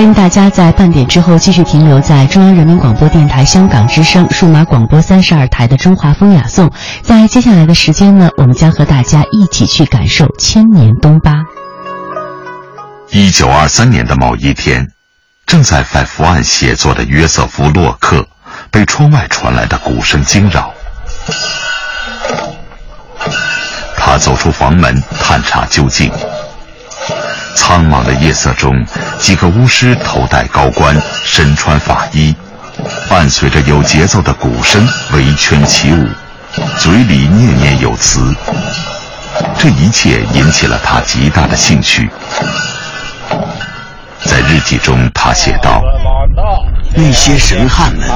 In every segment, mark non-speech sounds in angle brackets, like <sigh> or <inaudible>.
欢迎大家在半点之后继续停留在中央人民广播电台香港之声数码广播三十二台的《中华风雅颂》。在接下来的时间呢，我们将和大家一起去感受千年东巴。一九二三年的某一天，正在在伏案写作的约瑟夫·洛克被窗外传来的鼓声惊扰。他走出房门，探查究竟。苍茫的夜色中，几个巫师头戴高冠，身穿法衣，伴随着有节奏的鼓声围圈起舞，嘴里念念有词。这一切引起了他极大的兴趣。在日记中，他写道。那些神汉们，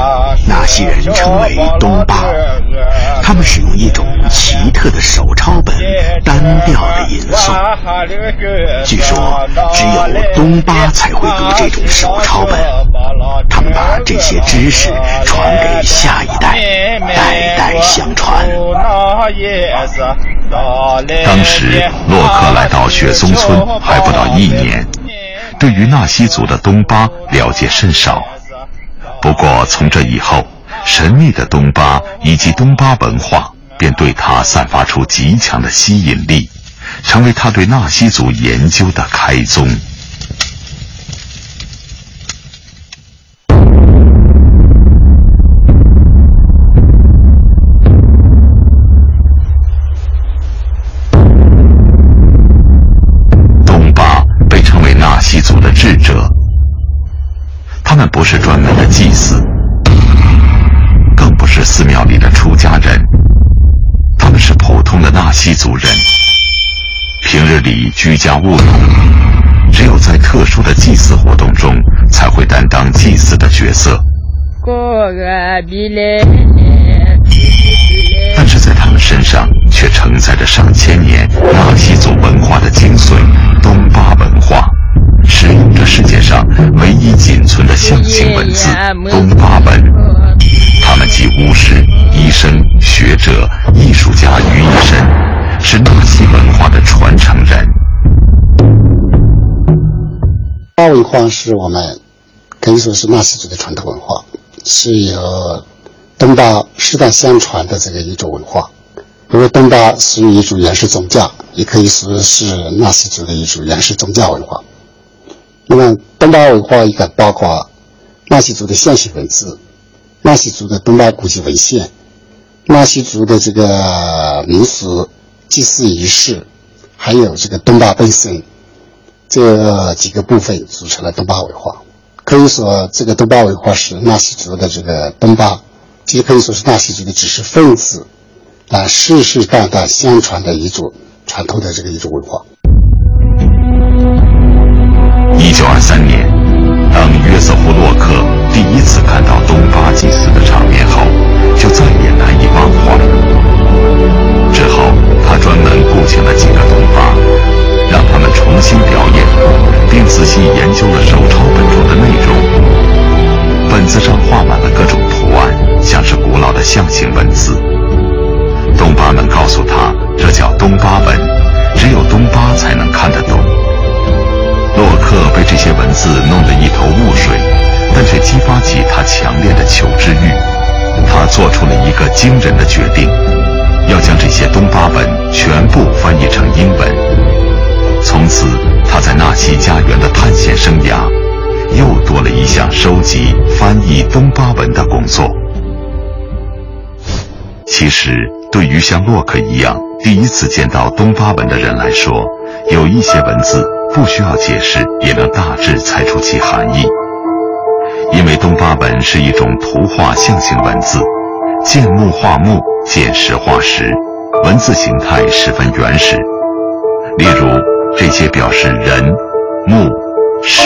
那些人称为东巴，他们使用一种奇特的手抄本，单调的吟诵。据说只有东巴才会读这种手抄本，他们把这些知识传给下一代，代代相传。当时洛克来到雪松村还不到一年，对于纳西族的东巴了解甚少。不过，从这以后，神秘的东巴以及东巴文化便对他散发出极强的吸引力，成为他对纳西族研究的开宗。东巴被称为纳西族的智者。他们不是专门的祭祀，更不是寺庙里的出家人，们是普通的纳西族人。平日里居家务农，只有在特殊的祭祀活动中才会担当祭祀的角色。但是在他们身上却承载着上千年纳西族文化的精髓——东巴文化。使用着世界上唯一仅存的象形文字东巴文，他们集巫师、医生、学者、艺术家于一身，是纳西文化的传承人。巴文化是我们可以说是纳西族的传统文化，是由东巴世代相传的这个一种文化。因为东巴属于一种原始宗教，也可以说是纳西族的一种原始宗教文化。那么，东巴文化一个包括纳西族的象形文字、纳西族的东巴古籍文献、纳西族的这个民俗祭祀仪式，还有这个东巴本身这几个部分组成了东巴文化。可以说，这个东巴文化是纳西族的这个东巴，既可以说是纳西族的知识分子啊世世代代相传的一种传统的这个一种文化。一九二三年，当约瑟夫·洛克第一次看到东巴祭祀的场面。惊人的决定，要将这些东巴文全部翻译成英文。从此，他在纳西家园的探险生涯又多了一项收集、翻译东巴文的工作。其实，对于像洛克一样第一次见到东巴文的人来说，有一些文字。不需要解释也能大致猜出其含义，因为东巴文是一种图画象形文字，见木画木，见石画石，文字形态十分原始。例如这些表示人、木、石、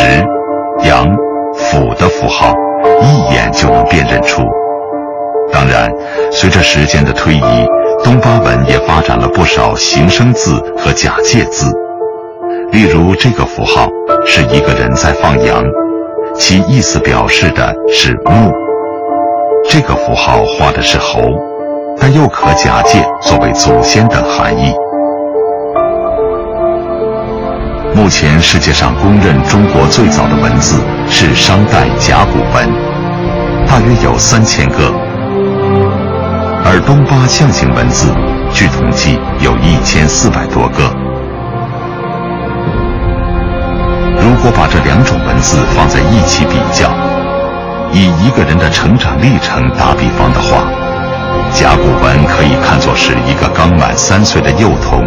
羊、斧的符号，一眼就能辨认出。当然，随着时间的推移，东巴文也发展了不少形声字和假借字。例如，这个符号是一个人在放羊，其意思表示的是木。这个符号画的是猴，但又可假借作为祖先等含义。目前世界上公认中国最早的文字是商代甲骨文，大约有三千个，而东巴象形文字，据统计有一千四百多个。如果把这两种文字放在一起比较，以一个人的成长历程打比方的话，甲骨文可以看作是一个刚满三岁的幼童，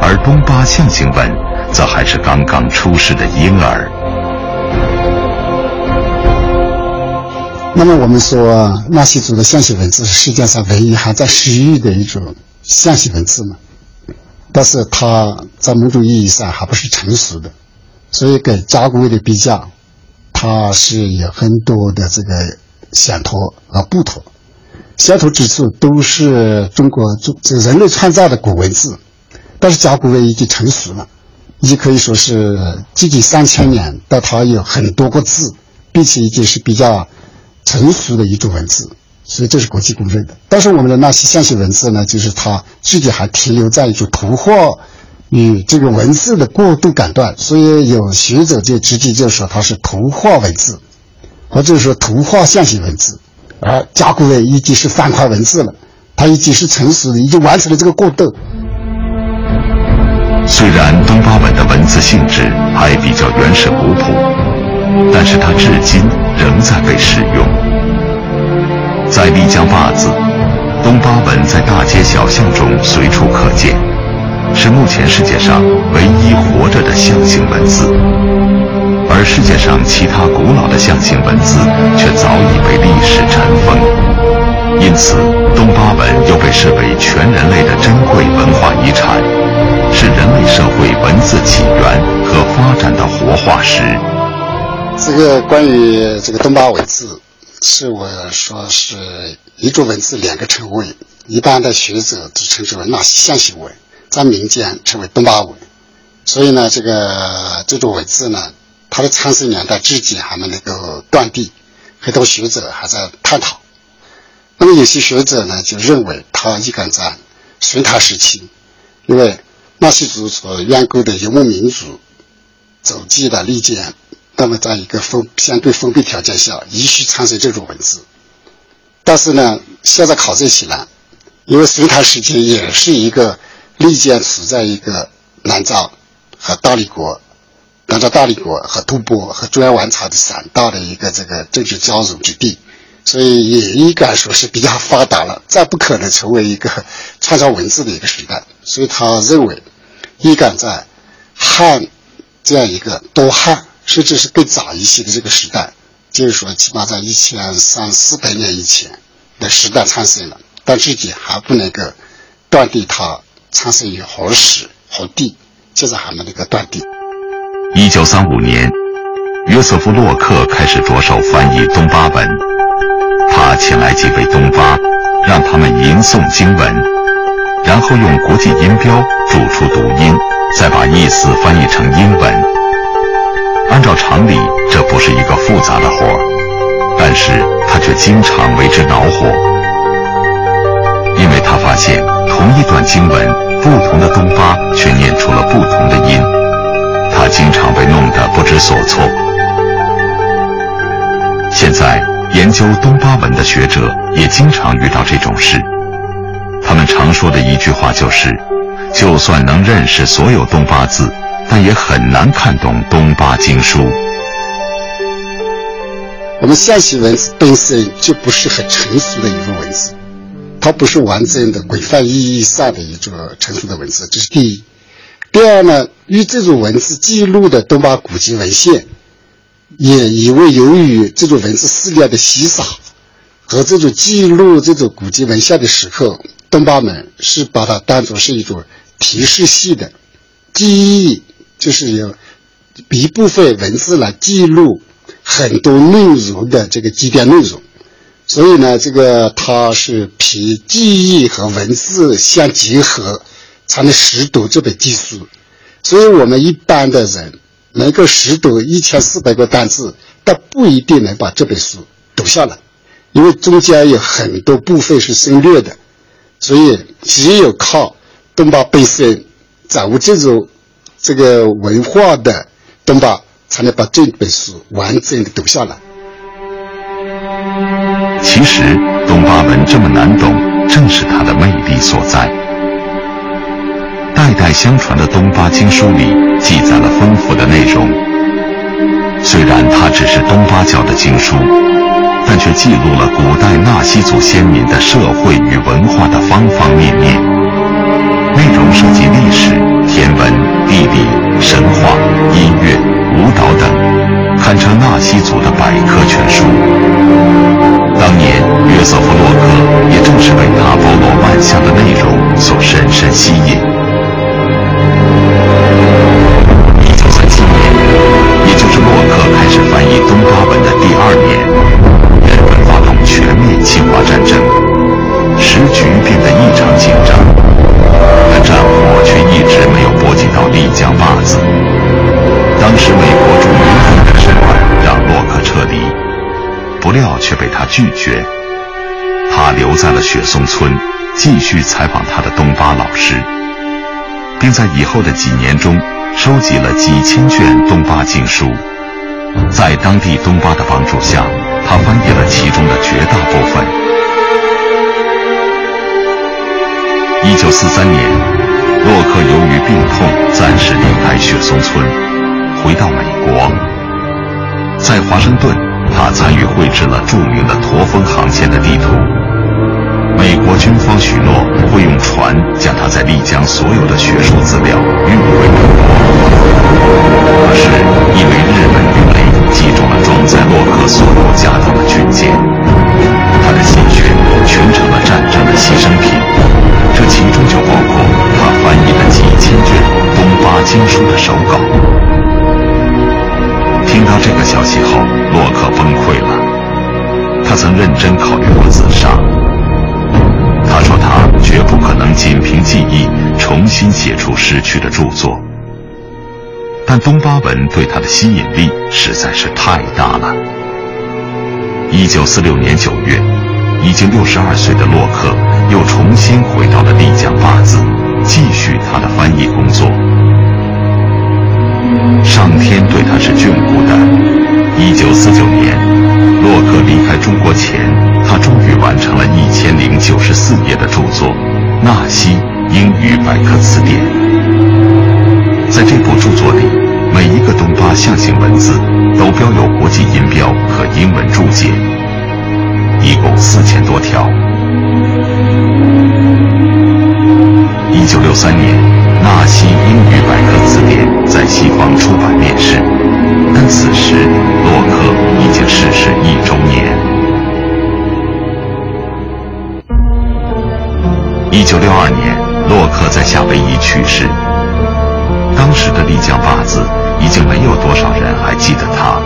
而东巴象形文。则还是刚刚出世的婴儿。那么我们说，纳西族的象形文字是世界上唯一还在使用的一种象形文字嘛？但是它在某种意义上还不是成熟的，所以跟甲骨文的比较，它是有很多的这个相妥和不妥。相妥之处都是中国中这人类创造的古文字，但是甲骨文已经成熟了。也可以说是接近三千年，但它有很多个字，并且已经是比较成熟的一种文字，所以这是国际公认的。但是我们的那些象形文字呢，就是它自己还停留在一种图画与这个文字的过渡感断，所以有学者就直接就说它是图画文字，或者说图画象形文字。而甲骨文已经是方块文字了，它已经是成熟的，已经完成了这个过渡。虽然东巴文的文字性质还比较原始古朴，但是它至今仍在被使用。在丽江坝子，东巴文在大街小巷中随处可见，是目前世界上唯一活着的象形文字。而世界上其他古老的象形文字却早已被历史尘封，因此东巴文又被视为全人类的珍贵文化遗产。是人类社会文字起源和发展的活化石。这个关于这个东巴文字，是我说是一种文字两个称谓，一般的学者都称之为纳西象形文，在民间称为东巴文。所以呢，这个这种文字呢，它的产生年代至今还没能够断定，很多学者还在探讨。那么有些学者呢，就认为它应该在隋唐时期，因为。纳西族所远古的游牧民族走迹的利剑，那么在一个封相对封闭条件下，依序产生这种文字。但是呢，现在考证起来，因为隋唐时期也是一个历见处在一个南诏和大理国、南诏大理国和吐蕃和中央王朝的三大的一个这个政治交融之地，所以也应该说是比较发达了，再不可能成为一个 <laughs> 创造文字的一个时代。所以他认为。应该在汉这样一个多汉，甚至是更早一些的这个时代，就是说，起码在一千三四百年以前的时代产生了，但至今还不能够断定它产生于何时何地，现在还没能够断定。一九三五年，约瑟夫·洛克开始着手翻译东巴文，他请来几位东巴，让他们吟诵经文。然后用国际音标注出读音，再把意思翻译成英文。按照常理，这不是一个复杂的活儿，但是他却经常为之恼火，他发现同一段经文，不同的东巴却念出了不同的音，他经常被弄得不知所措。现在研究东巴文的学者也经常遇到这种事。他们常说的一句话就是：就算能认识所有东巴字，但也很难看懂东巴经书。我们象形文字本身就不是很成熟的一种文字，它不是完整的、规范意义上的一种成熟的文字，这是第一。第二呢，与这种文字记录的东巴古籍文献，也因为由于这种文字史料的稀少和这种记录这种古籍文献的时候。东巴们是把它当作是一种提示系的记忆，就是有一部分文字来记录很多内容的这个基点内容，所以呢，这个它是凭记忆和文字相结合才能识读这本经书。所以我们一般的人能够识读一千四百个单字，但不一定能把这本书读下来，因为中间有很多部分是省略的。所以，只有靠东巴本身掌握这种这个文化的东巴，才能把这本书完整的读下来。其实，东巴文这么难懂，正是它的魅力所在。代代相传的东巴经书里记载了丰富的内容。虽然它只是东巴教的经书，但却记录了古代纳西族先民的社会与文化的方方面面。内容涉及历史、天文、地理、神话、音乐、舞蹈等，堪称纳西族的百科全书。当年约瑟夫·洛克也正是被他包罗万象的内容所深深吸引。一九三七年，也就是洛克开始翻译东巴文的第二年，拒绝，他留在了雪松村，继续采访他的东巴老师。并在以后的几年中收集了几千卷东巴经书，在当地东巴的帮助下，他翻译了其中的绝大部分。一九四三年，洛克由于病痛暂时离开雪松村，回到美国。在华盛顿，他参与绘制了著名的驼峰航线的地图。美国军方许诺会用船将他在丽江所有的学术资料运回美国，可是因为日本鱼雷击中了装载洛克索罗家当的军舰，他的心血全成了战争的牺牲品。这其中就包括他翻译了几千卷东巴经书的手稿。这个消息后，洛克崩溃了。他曾认真考虑过自杀。他说：“他绝不可能仅凭记忆重新写出失去的著作。”但东巴文对他的吸引力实在是太大了。一九四六年九月，已经六十二岁的洛克又重新回到了丽江坝子，继续他的翻译工作。上天对他是眷顾的。一九四九年，洛克离开中国前。他终于完成了一千零九十四页的著作《纳西英语百科词典》。在这部著作里，每一个东巴象形文字都标有国际音标和英文注解，一共四千多条。一九六三年，《纳西英语百科词典》在西方出版面世，但此时洛克已经逝世一周年。一九六二年，洛克在夏威夷去世。当时的丽江坝子已经没有多少人还记得他。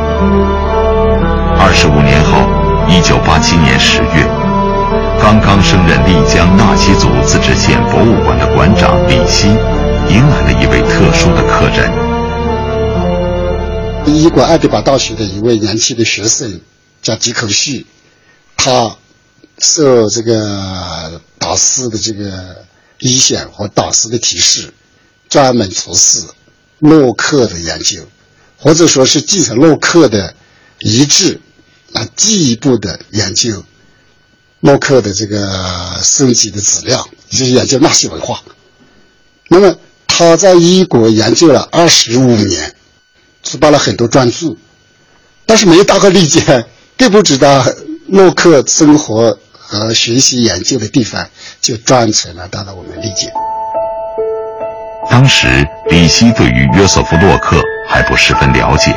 二十五年后，一九八七年十月，刚刚升任丽江纳西族自治县博物馆的馆长李希，迎来了一位特殊的客人——英国爱丁堡大学的一位年轻的学生，叫吉口旭，他。受这个导师的这个意向和导师的提示，专门从事洛克的研究，或者说是继承洛克的遗志，啊，进一步的研究洛克的这个收集的资料，就是研究纳西文化。那么他在英国研究了二十五年，出版了很多专著，但是没有大概理解，<laughs> 并不知道洛克生活。和学习研究的地方，就转成了到了我们理解。当时李希对于约瑟夫·洛克还不十分了解，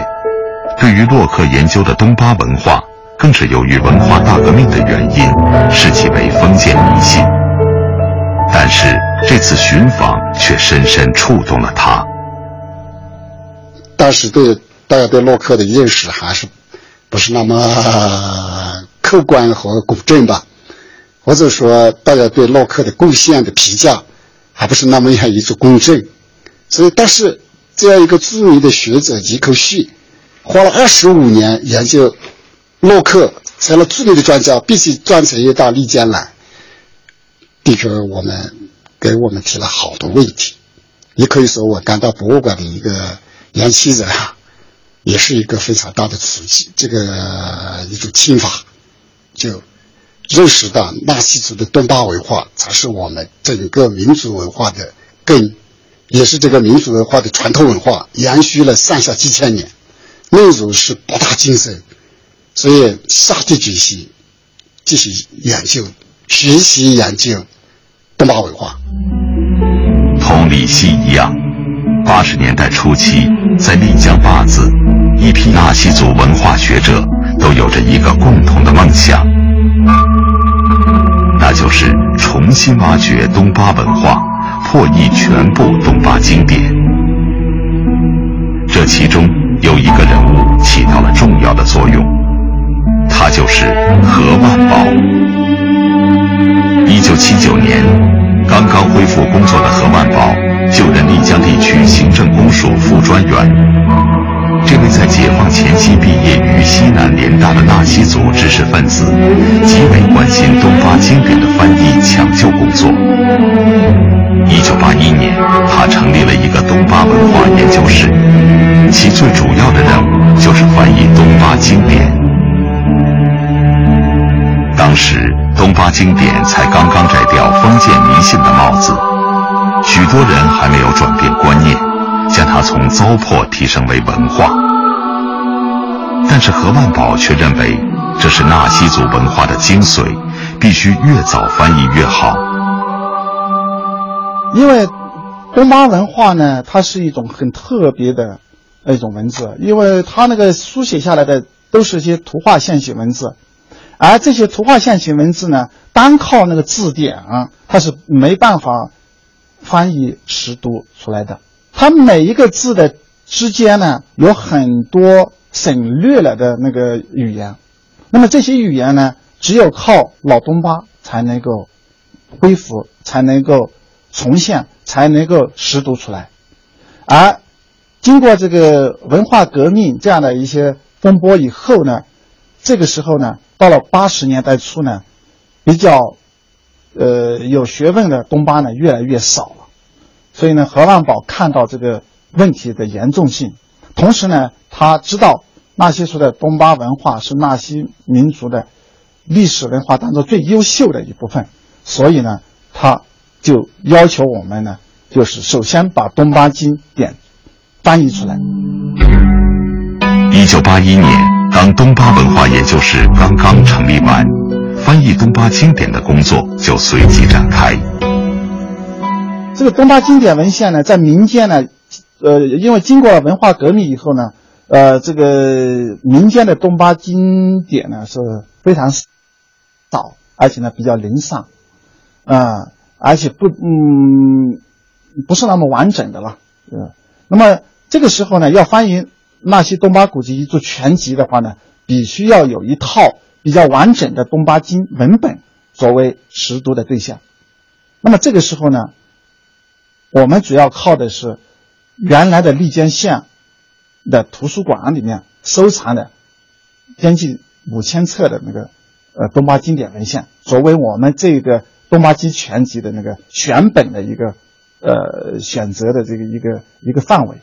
对于洛克研究的东巴文化，更是由于文化大革命的原因，视其为封建迷信。但是这次寻访却深深触动了他。当时对大家对洛克的认识还是不是那么客观和公正吧？或者说，大家对洛克的贡献的评价还不是那么样一种公正，所以，但是这样一个著名的学者吉克旭，花了二十五年研究洛克，成了著名的专家，必须专程又到丽江来，的确，我们给我们提了好多问题，也可以说我赶到博物馆的一个年轻人啊，也是一个非常大的刺激。这个一种启发，就认识到纳西族的东巴文化才是我们整个民族文化的根，也是这个民族文化的传统文化，延续了上下几千年，内容是博大精深，所以下定决心继续研究、学习研究东巴文化。同李希一样，八十年代初期，在丽江坝子，一批纳西族文化学者都有着一个共同的梦想，那就是重新挖掘东巴文化，破译全部东巴经典。这其中有一个人物起到了重要的作用，他就是何万宝。一九七九年。刚刚恢复工作的何万宝就任丽江地区行政公署副专员。这位在解放前夕毕业于西南联大的纳西族知识分子，极为关心东巴经典的翻译抢救工作。一九八一年，他成立了一个东巴文化研究室，其最主要的任务就是翻译东巴经典。当时。东巴经典才刚刚摘掉封建迷信的帽子，许多人还没有转变观念，将它从糟粕提升为文化。但是何万宝却认为，这是纳西族文化的精髓，必须越早翻译越好。因为东巴文化呢，它是一种很特别的那种文字，因为它那个书写下来的都是一些图画线形文字。而这些图画线形文字呢，单靠那个字典啊，它是没办法翻译识读出来的。它每一个字的之间呢，有很多省略了的那个语言。那么这些语言呢，只有靠老东巴才能够恢复，才能够重现，才能够识读出来。而经过这个文化革命这样的一些风波以后呢，这个时候呢。到了八十年代初呢，比较，呃有学问的东巴呢越来越少了，所以呢何万宝看到这个问题的严重性，同时呢他知道纳西族的东巴文化是纳西民族的历史文化当中最优秀的一部分，所以呢他就要求我们呢，就是首先把东巴经典翻译出来。一九八一年。当东巴文化研究室刚刚成立完，翻译东巴经典的工作就随即展开。这个东巴经典文献呢，在民间呢，呃，因为经过文化革命以后呢，呃，这个民间的东巴经典呢是非常少，而且呢比较零散，啊，而且不，嗯，不是那么完整的了，呃，那么这个时候呢，要翻译。那些东巴古籍一做全集的话呢，必须要有一套比较完整的东巴经文本作为识读的对象。那么这个时候呢，我们主要靠的是原来的丽江县的图书馆里面收藏的将近五千册的那个呃东巴经典文献，作为我们这个东巴经全集的那个选本的一个呃选择的这个一个一个范围，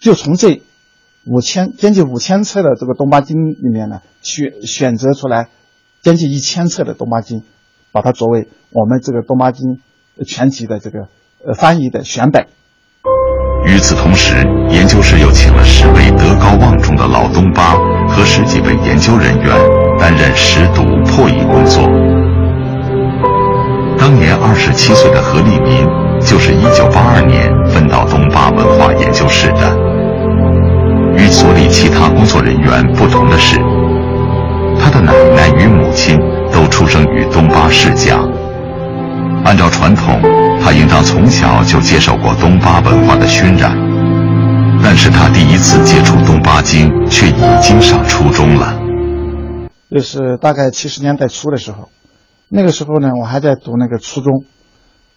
就从这。五千将近五千册的这个东巴经里面呢，选选择出来将近一千册的东巴经，把它作为我们这个东巴经全集的这个呃翻译的选本。与此同时，研究室又请了十位德高望重的老东巴和十几位研究人员担任识读破译工作。当年二十七岁的何立民，就是一九八二年分到东巴文化研究室的。与所里其他工作人员不同的是，他的奶奶与母亲都出生于东巴世家。按照传统，他应当从小就接受过东巴文化的熏染。但是他第一次接触东巴经，却已经上初中了。就是大概七十年代初的时候，那个时候呢，我还在读那个初中。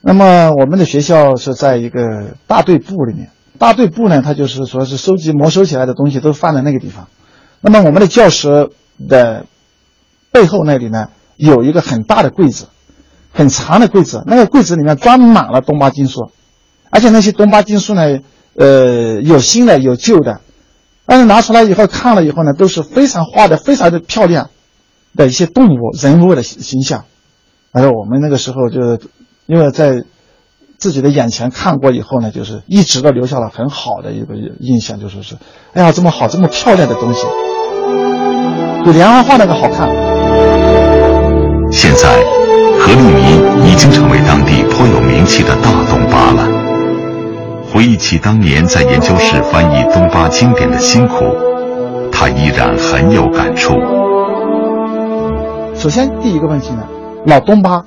那么我们的学校是在一个大队部里面。大队部呢，它就是说是收集没收起来的东西都放在那个地方。那么我们的教室的背后那里呢，有一个很大的柜子，很长的柜子。那个柜子里面装满了东巴经书，而且那些东巴经书呢，呃，有新的有旧的，但是拿出来以后看了以后呢，都是非常画的非常的漂亮的一些动物人物的形象。而我们那个时候就因为在自己的眼前看过以后呢，就是一直都留下了很好的一个印象，就是是，哎呀，这么好这么漂亮的东西，比连环画那个好看。现在，何立民已经成为当地颇有名气的大东巴了。回忆起当年在研究室翻译东巴经典的辛苦，他依然很有感触。首先，第一个问题呢，老东巴，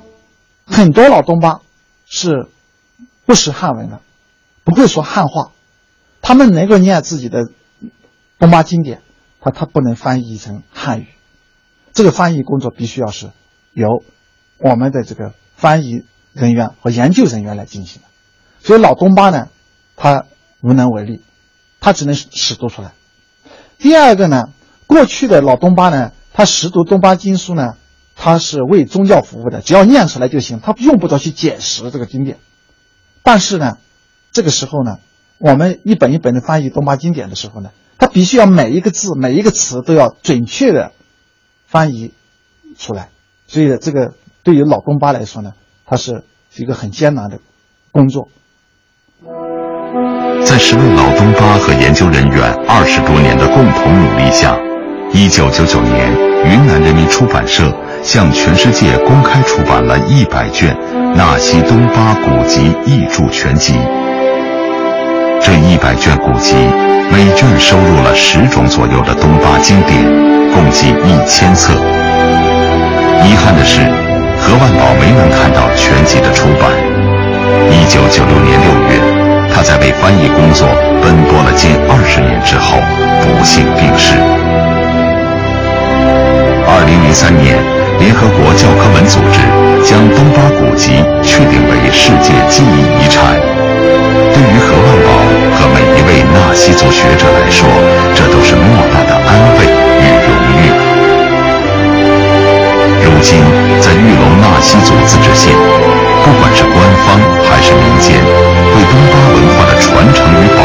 很多老东巴是不识汉文的，不会说汉话，他们能够念自己的东巴经典，他他不能翻译成汉语，这个翻译工作必须要是由我们的这个翻译人员和研究人员来进行的，所以老东巴呢。他无能为力，他只能识读出来。第二个呢，过去的老东巴呢，他识读东巴经书呢，他是为宗教服务的，只要念出来就行，他用不着去解释这个经典。但是呢，这个时候呢，我们一本一本的翻译东巴经典的时候呢，他必须要每一个字、每一个词都要准确的翻译出来。所以这个对于老东巴来说呢，他是一个很艰难的工作。在十位老东巴和研究人员二十多年的共同努力下，一九九九年，云南人民出版社向全世界公开出版了一百卷《纳西东巴古籍译著全集》。这一百卷古籍，每卷收录了十种左右的东巴经典，共计一千册。遗憾的是，何万宝没能看到全集的出版。一九九六年六月。他在为翻译工作奔波了近二十年之后，不幸病逝。二零零三年，联合国教科文组织将东巴古籍确定为世界记忆遗产。对于何万宝和每一位纳西族学者来说，这都是莫大的安慰与荣誉。如今，在玉龙纳西族自治县，不管是官方还是民间。对东巴文化的传承与保